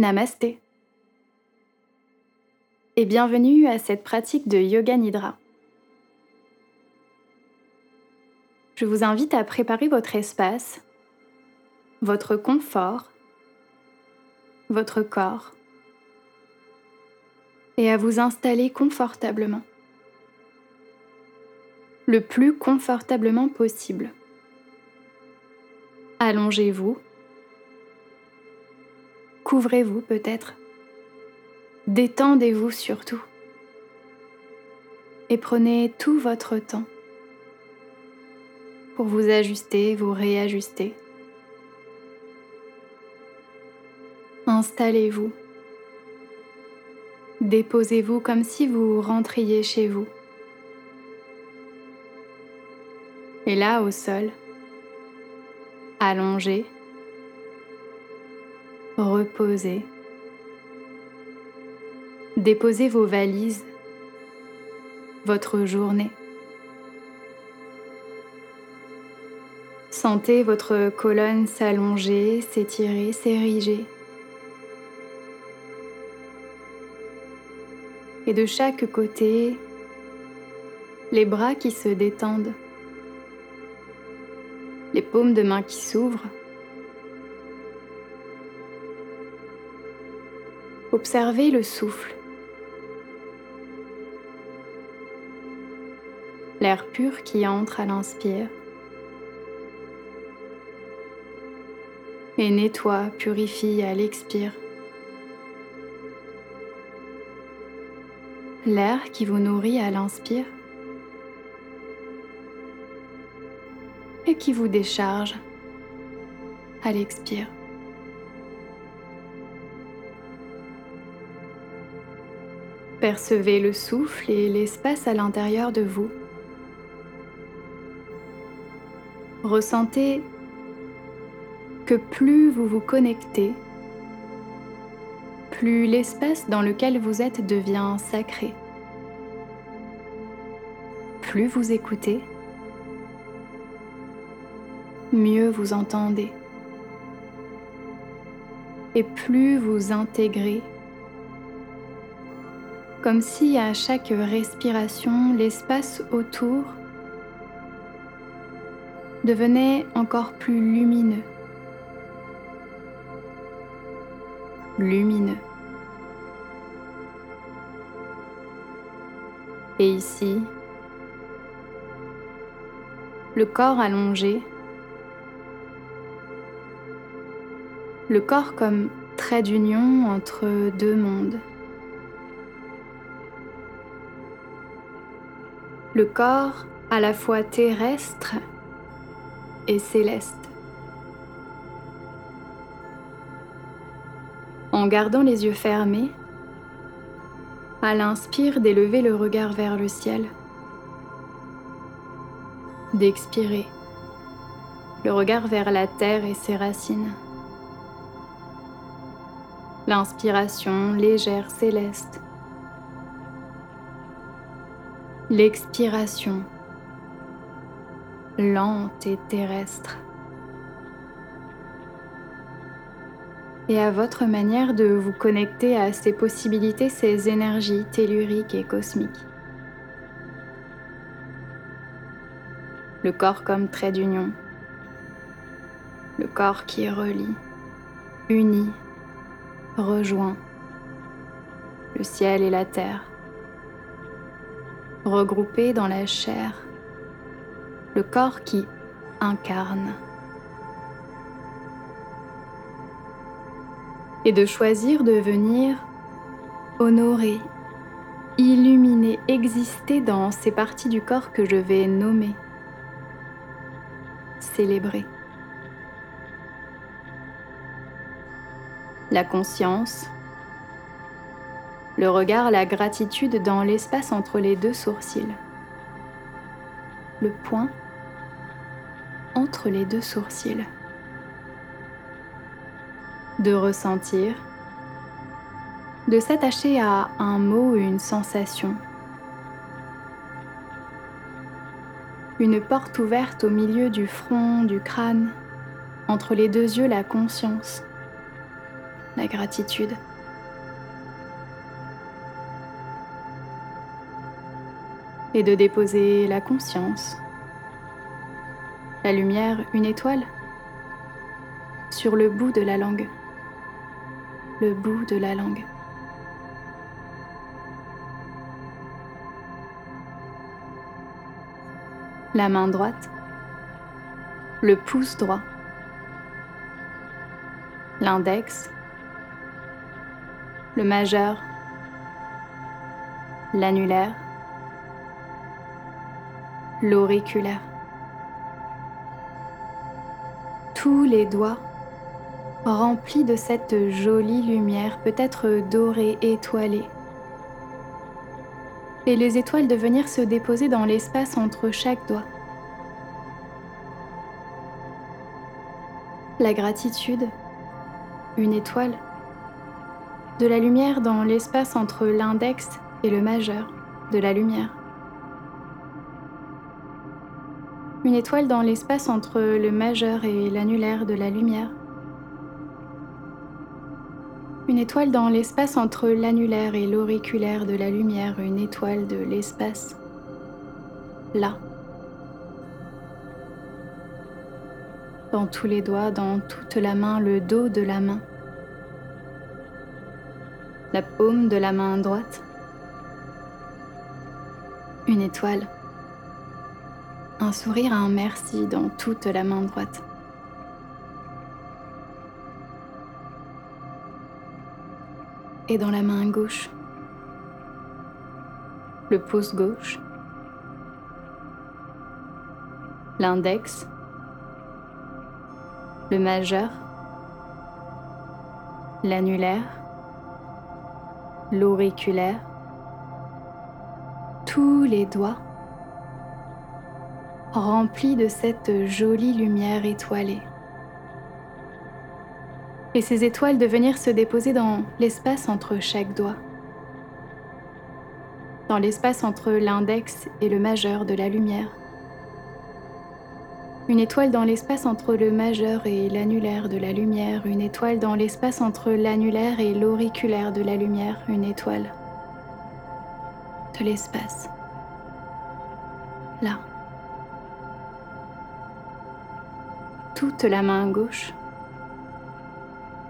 Namasté et bienvenue à cette pratique de Yoga Nidra. Je vous invite à préparer votre espace, votre confort, votre corps et à vous installer confortablement, le plus confortablement possible. Allongez-vous Couvrez-vous peut-être. Détendez-vous surtout. Et prenez tout votre temps pour vous ajuster, vous réajuster. Installez-vous. Déposez-vous comme si vous rentriez chez vous. Et là, au sol, allongé, Déposez vos valises, votre journée. Sentez votre colonne s'allonger, s'étirer, s'ériger. Et de chaque côté, les bras qui se détendent, les paumes de main qui s'ouvrent. Observez le souffle. L'air pur qui entre à l'inspire et nettoie, purifie à l'expire. L'air qui vous nourrit à l'inspire et qui vous décharge à l'expire. Percevez le souffle et l'espace à l'intérieur de vous. Ressentez que plus vous vous connectez, plus l'espace dans lequel vous êtes devient sacré. Plus vous écoutez, mieux vous entendez. Et plus vous intégrez comme si à chaque respiration, l'espace autour devenait encore plus lumineux. Lumineux. Et ici, le corps allongé, le corps comme trait d'union entre deux mondes. Corps à la fois terrestre et céleste. En gardant les yeux fermés, à l'inspire d'élever le regard vers le ciel, d'expirer le regard vers la terre et ses racines. L'inspiration légère céleste l'expiration lente et terrestre. Et à votre manière de vous connecter à ces possibilités, ces énergies telluriques et cosmiques. Le corps comme trait d'union. Le corps qui relie, unit, rejoint le ciel et la terre regroupé dans la chair, le corps qui incarne. Et de choisir de venir honorer, illuminer, exister dans ces parties du corps que je vais nommer, célébrer. La conscience, le regard, la gratitude dans l'espace entre les deux sourcils. Le point entre les deux sourcils. De ressentir, de s'attacher à un mot ou une sensation. Une porte ouverte au milieu du front, du crâne, entre les deux yeux la conscience la gratitude. Et de déposer la conscience, la lumière, une étoile, sur le bout de la langue. Le bout de la langue. La main droite. Le pouce droit. L'index. Le majeur. L'annulaire. L'auriculaire. Tous les doigts rempli de cette jolie lumière, peut-être dorée, étoilée. Et les étoiles de venir se déposer dans l'espace entre chaque doigt. La gratitude, une étoile, de la lumière dans l'espace entre l'index et le majeur de la lumière. Une étoile dans l'espace entre le majeur et l'annulaire de la lumière une étoile dans l'espace entre l'annulaire et l'auriculaire de la lumière, une étoile de l'espace. Là. Dans tous les doigts, dans toute la main, le dos de la main. La paume de la main droite. Une étoile. Un sourire, un merci dans toute la main droite. et dans la main gauche, le pouce gauche, l'index, le majeur, l'annulaire, l'auriculaire, tous les doigts remplis de cette jolie lumière étoilée et ces étoiles de venir se déposer dans l'espace entre chaque doigt, dans l'espace entre l'index et le majeur de la lumière. Une étoile dans l'espace entre le majeur et l'annulaire de la lumière, une étoile dans l'espace entre l'annulaire et l'auriculaire de la lumière, une étoile de l'espace. Là. Toute la main gauche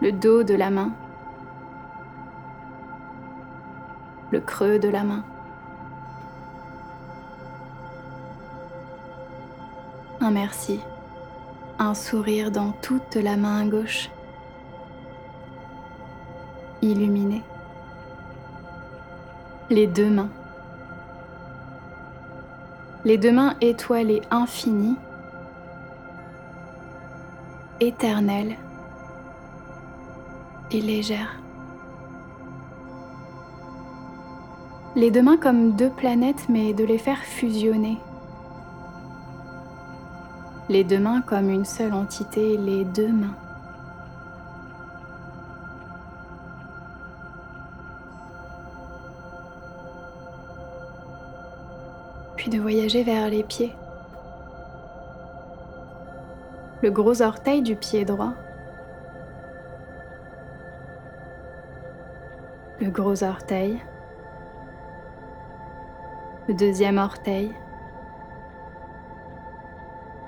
le dos de la main, le creux de la main. Un merci, un sourire dans toute la main gauche, illuminée. Les deux mains. Les deux mains étoilées infinies, éternelles et légère. Les deux mains comme deux planètes, mais de les faire fusionner. Les deux mains comme une seule entité, les deux mains. Puis de voyager vers les pieds. Le gros orteil du pied droit. Le gros orteil, le deuxième orteil,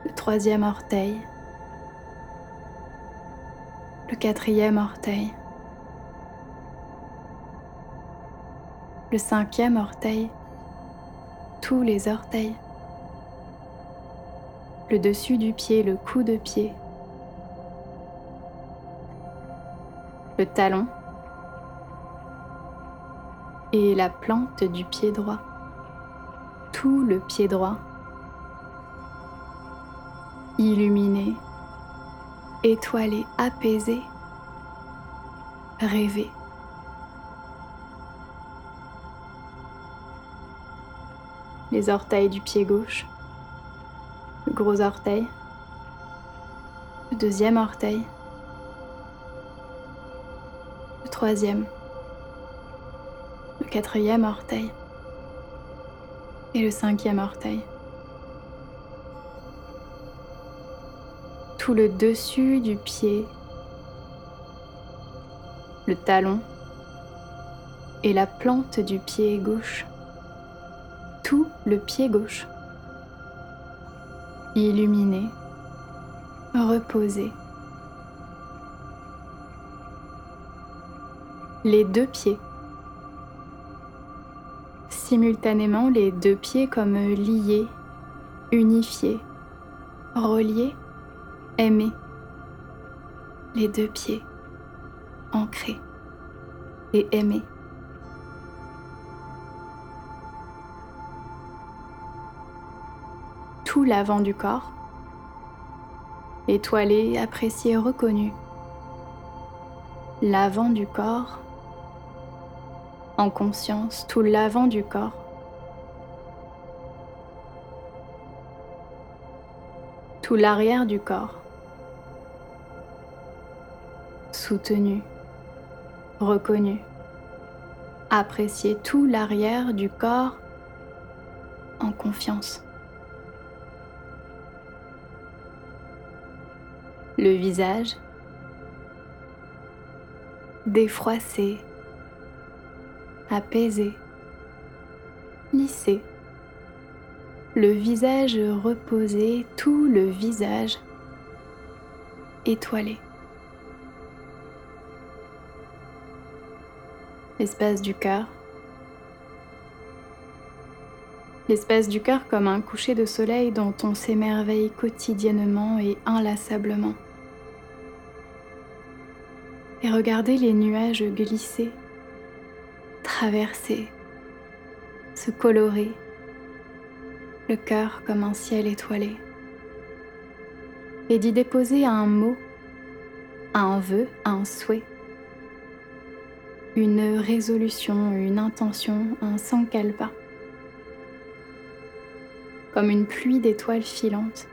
le troisième orteil, le quatrième orteil, le cinquième orteil, tous les orteils, le dessus du pied, le cou de pied, le talon, et la plante du pied droit, tout le pied droit, illuminé, étoilé, apaisé, rêvé. Les orteils du pied gauche, gros orteil, le deuxième orteil, le troisième. Quatrième orteil. Et le cinquième orteil. Tout le dessus du pied, le talon. Et la plante du pied gauche, tout le pied gauche, illuminé, reposé. Les deux pieds, simultanément les deux pieds comme liés, unifiés, reliés, aimés, les deux pieds ancrés et aimés. Tout l'avant du corps, étoilé, apprécié, reconnu. L'avant du corps, en conscience, tout l'avant du corps. Tout l'arrière du corps. Soutenu, reconnu, apprécier tout l'arrière du corps en confiance. Le visage défroissé, apaisé, lissé. Le visage reposé, tout le visage étoilé. l'espace du cœur. L'espace du cœur comme un coucher de soleil dont on s'émerveille quotidiennement et inlassablement. Et regardez les nuages glisser, traverser, se colorer, le cœur comme un ciel étoilé. Et d'y déposer un mot, un vœu, un souhait une résolution, une intention, un sankalpa, comme une pluie d'étoiles filantes,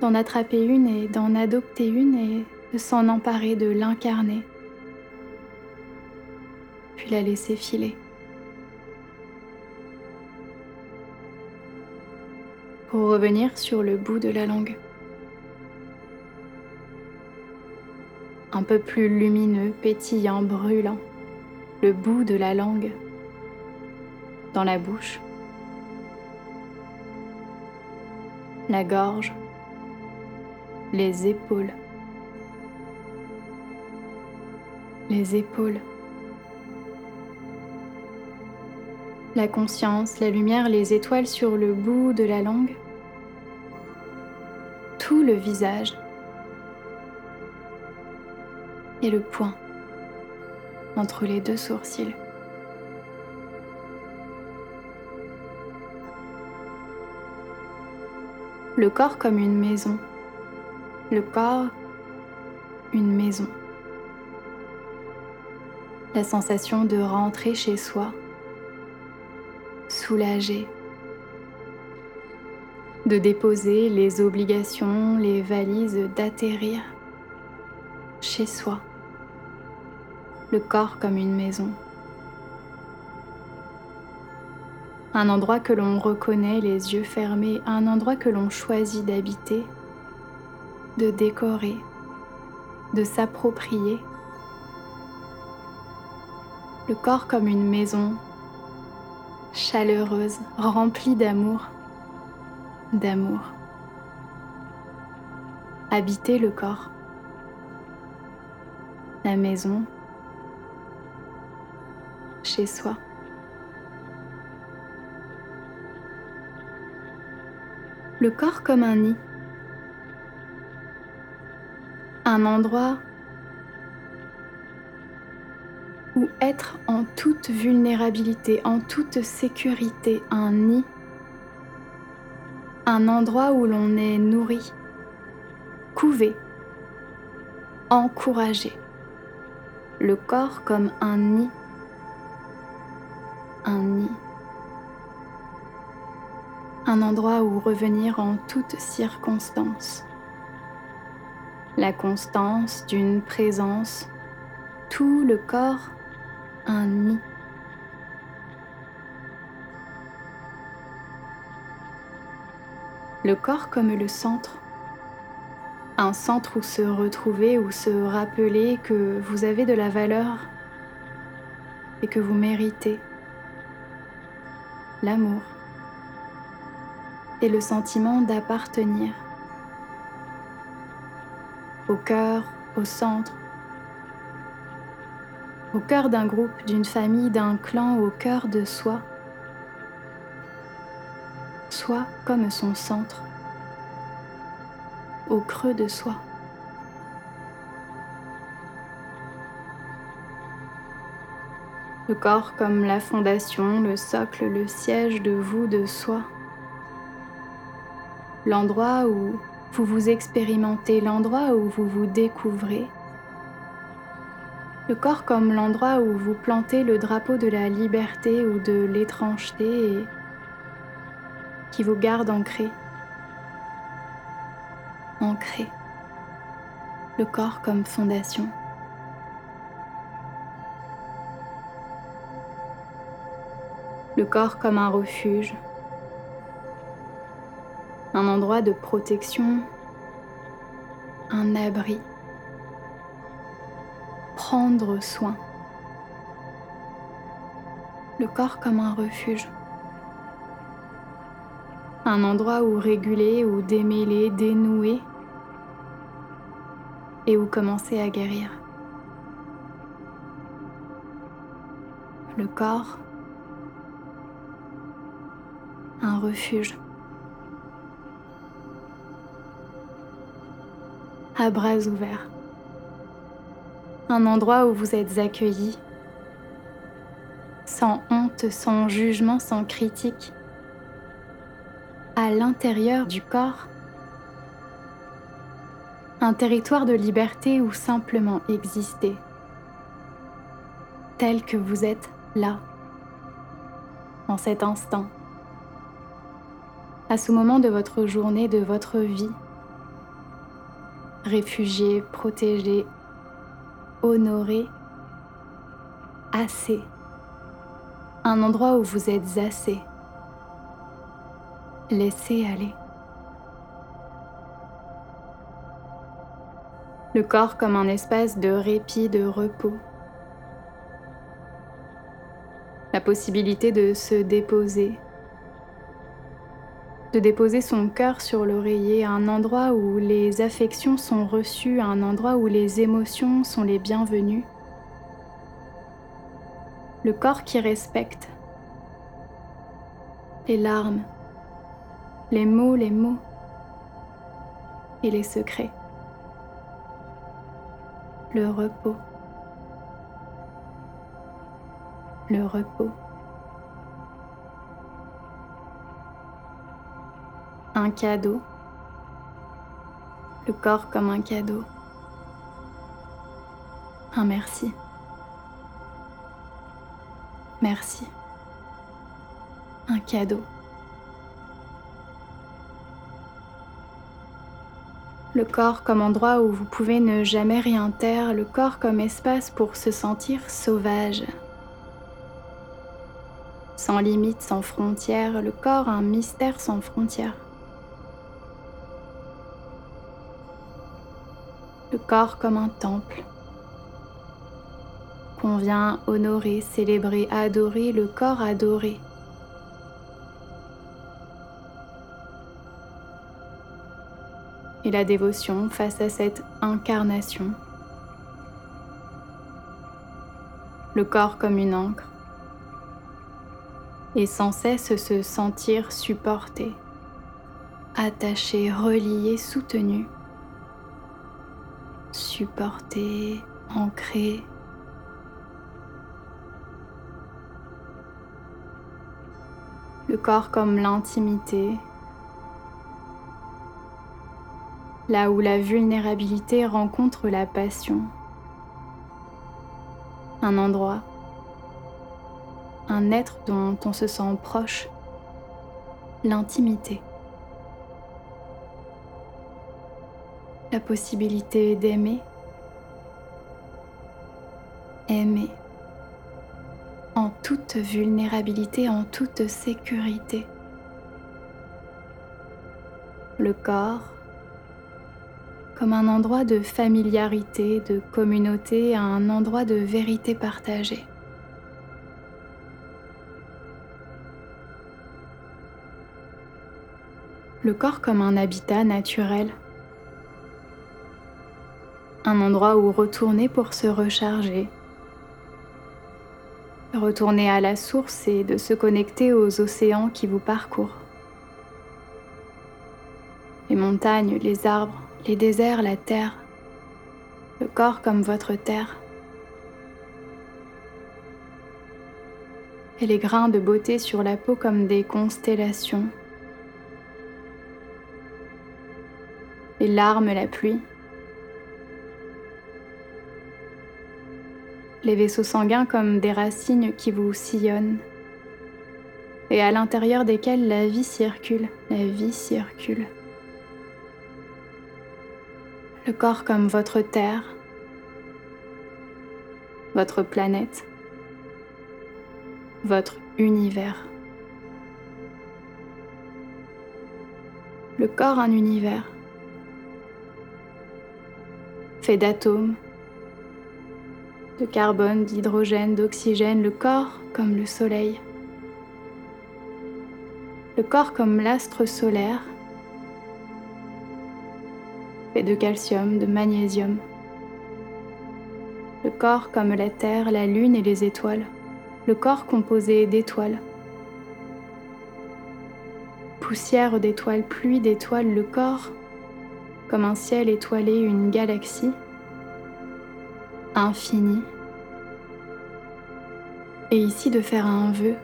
d'en attraper une et d'en adopter une et de s'en emparer, de l'incarner, puis la laisser filer. Pour revenir sur le bout de la langue. un peu plus lumineux, pétillant, brûlant, le bout de la langue dans la bouche, la gorge, les épaules, les épaules, la conscience, la lumière, les étoiles sur le bout de la langue, tout le visage et le point entre les deux sourcils. Le corps comme une maison. Le corps, une maison. La sensation de rentrer chez soi, soulagé, de déposer les obligations, les valises, d'atterrir chez soi le corps comme une maison. Un endroit que l'on reconnaît les yeux fermés, un endroit que l'on choisit d'habiter, de décorer, de s'approprier. Le corps comme une maison chaleureuse, remplie d'amour, d'amour. Habiter le corps, la maison, chez soi. Le corps comme un nid. Un endroit être en toute vulnérabilité, en toute sécurité, un nid. Un endroit où l'on est nourri, couvé, encouragé. Le corps comme un nid un nid, un endroit où revenir en toutes circonstances. La constance d'une présence, tout le corps, un. Le corps comme le centre, un centre où se retrouver, ou se rappeler que vous avez de la valeur et que vous méritez l'amour et le sentiment d'appartenir au cœur, au centre, au cœur d'un groupe, d'une famille, d'un clan, au cœur de soi, soi comme son centre, au creux de soi. Le corps comme la fondation, le socle, le siège de vous, de soi. L'endroit où vous vous expérimentez, l'endroit où vous vous découvrez. Le corps comme l'endroit où vous plantez le drapeau de la liberté ou de l'étrangeté et qui vous garde ancré. Ancré. Le corps comme fondation. Le corps comme un refuge. Un endroit de protection. Un abri. Prendre soin. Le corps comme un refuge un endroit où réguler, où démêler, dénouer et où commencer à guérir. Le corps, un refuge. À bras ouverts. Un endroit où vous êtes accueillis, sans honte, sans jugement, sans critique à l'intérieur du corps, un territoire de liberté où simplement exister, tel que vous êtes là, en cet instant, à ce moment de votre journée, de votre vie, réfugié, protégé, honoré, assez, un endroit où vous êtes assez Laissez aller. Le corps comme un espace de répit, de repos. La possibilité de se déposer, de déposer son cœur sur l'oreiller, un endroit où les affections sont reçues, un endroit où les émotions sont les bienvenues. Le corps qui respecte. Les larmes, les mots, les mots et les secrets. Le repos. Le repos. Un cadeau. Le corps comme un cadeau. Un merci. Merci. Un cadeau. le corps comme endroit où vous pouvez ne jamais rien taire, le corps comme espace pour se sentir sauvage. Sans limite, sans frontières, le corps un mystère sans frontières. Le corps comme un temple qu'on vient honorer, célébrer, adorer, le corps adoré. et la dévotion face à cette incarnation. Le corps comme une encre et sans cesse se sentir supporté, attaché, relié, soutenu, supporté, ancré. Le corps comme l'intimité, là où la vulnérabilité rencontre la passion. Un endroit, un être dont on se sent proche, l'intimité. La possibilité d'aimer, aimer en toute vulnérabilité, en toute sécurité. Le corps comme un endroit de familiarité, de communauté, un endroit de vérité partagée. Le corps comme un habitat naturel, un endroit où retourner pour se recharger, retourner à la source et de se connecter aux océans qui vous parcourent. Les montagnes, les arbres, les déserts, la terre, le corps comme votre terre. Et les grains de beauté sur la peau comme des constellations. Les larmes, la pluie. Les vaisseaux sanguins comme des racines qui vous sillonnent, et à l'intérieur desquels la vie circule, la vie circule. Le corps comme votre terre, votre planète, votre univers. Le corps un univers fait d'atomes, de carbone, d'hydrogène, d'oxygène, le corps comme le soleil, le corps comme l'astre solaire, fait de calcium, de magnésium, le corps comme la Terre, la Lune et les étoiles, le corps composé d'étoiles, poussière d'étoiles, pluie d'étoiles, le corps comme un ciel étoilé, une galaxie, infini. Et ici de faire un vœu.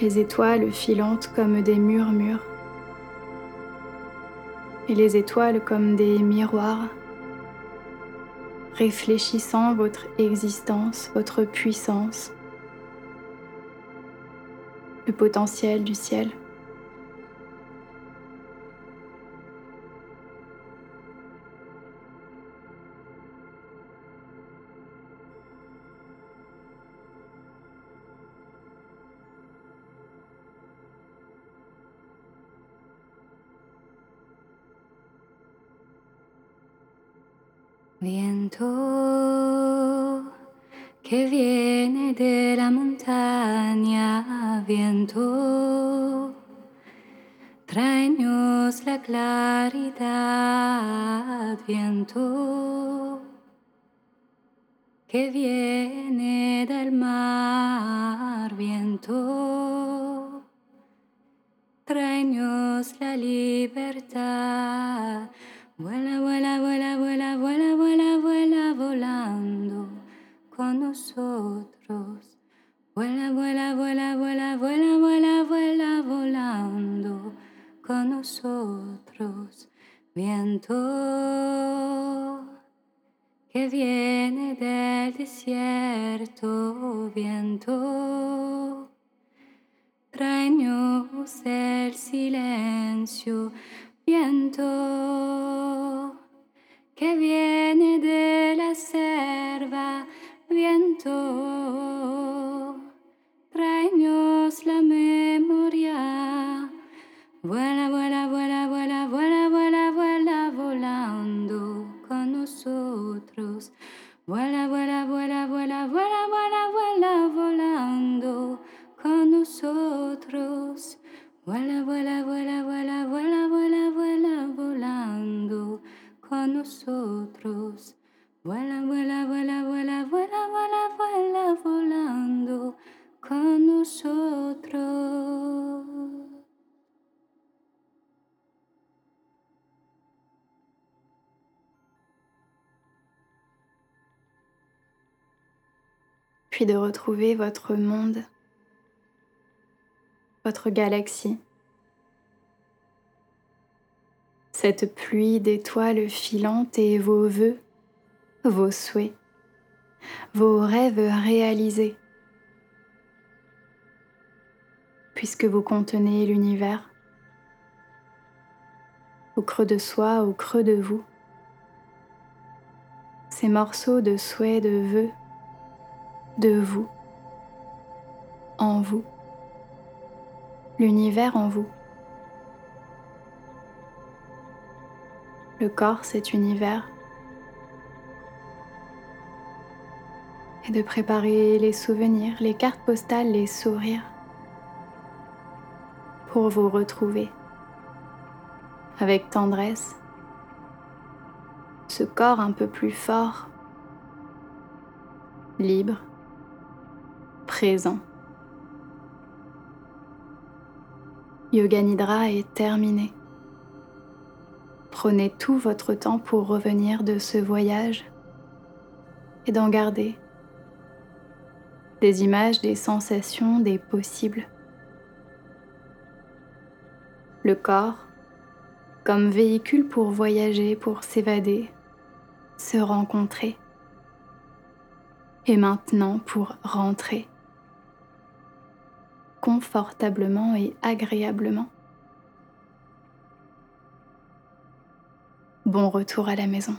Les étoiles filantes comme des murmures. Et les étoiles comme des miroirs, réfléchissant votre existence, votre puissance, le potentiel du ciel. Viento que viene de la montaña, viento, tráenos la claridad, viento que viene del mar, viento, tráenos la libertad. De retrouver votre monde votre galaxie. Cette pluie d'étoiles filantes et vos voeux, vos souhaits, vos rêves réalisés, puisque vous contenez l'univers, au creux de soi, au creux de vous, ces morceaux de souhaits, de vœux, de vous, en vous l'univers en vous. le corps cet univers. Et de préparer les souvenirs, les cartes postales, les sourires pour vous retrouver avec tendresse, ce corps un peu plus fort, libre, présent. Yoga Nidra est terminé. Prenez tout votre temps pour revenir de ce voyage et d'en garder des images, des sensations, des possibles. Le corps comme véhicule pour voyager, pour s'évader, se rencontrer. Et maintenant pour rentrer confortablement et agréablement. Bon retour à la maison.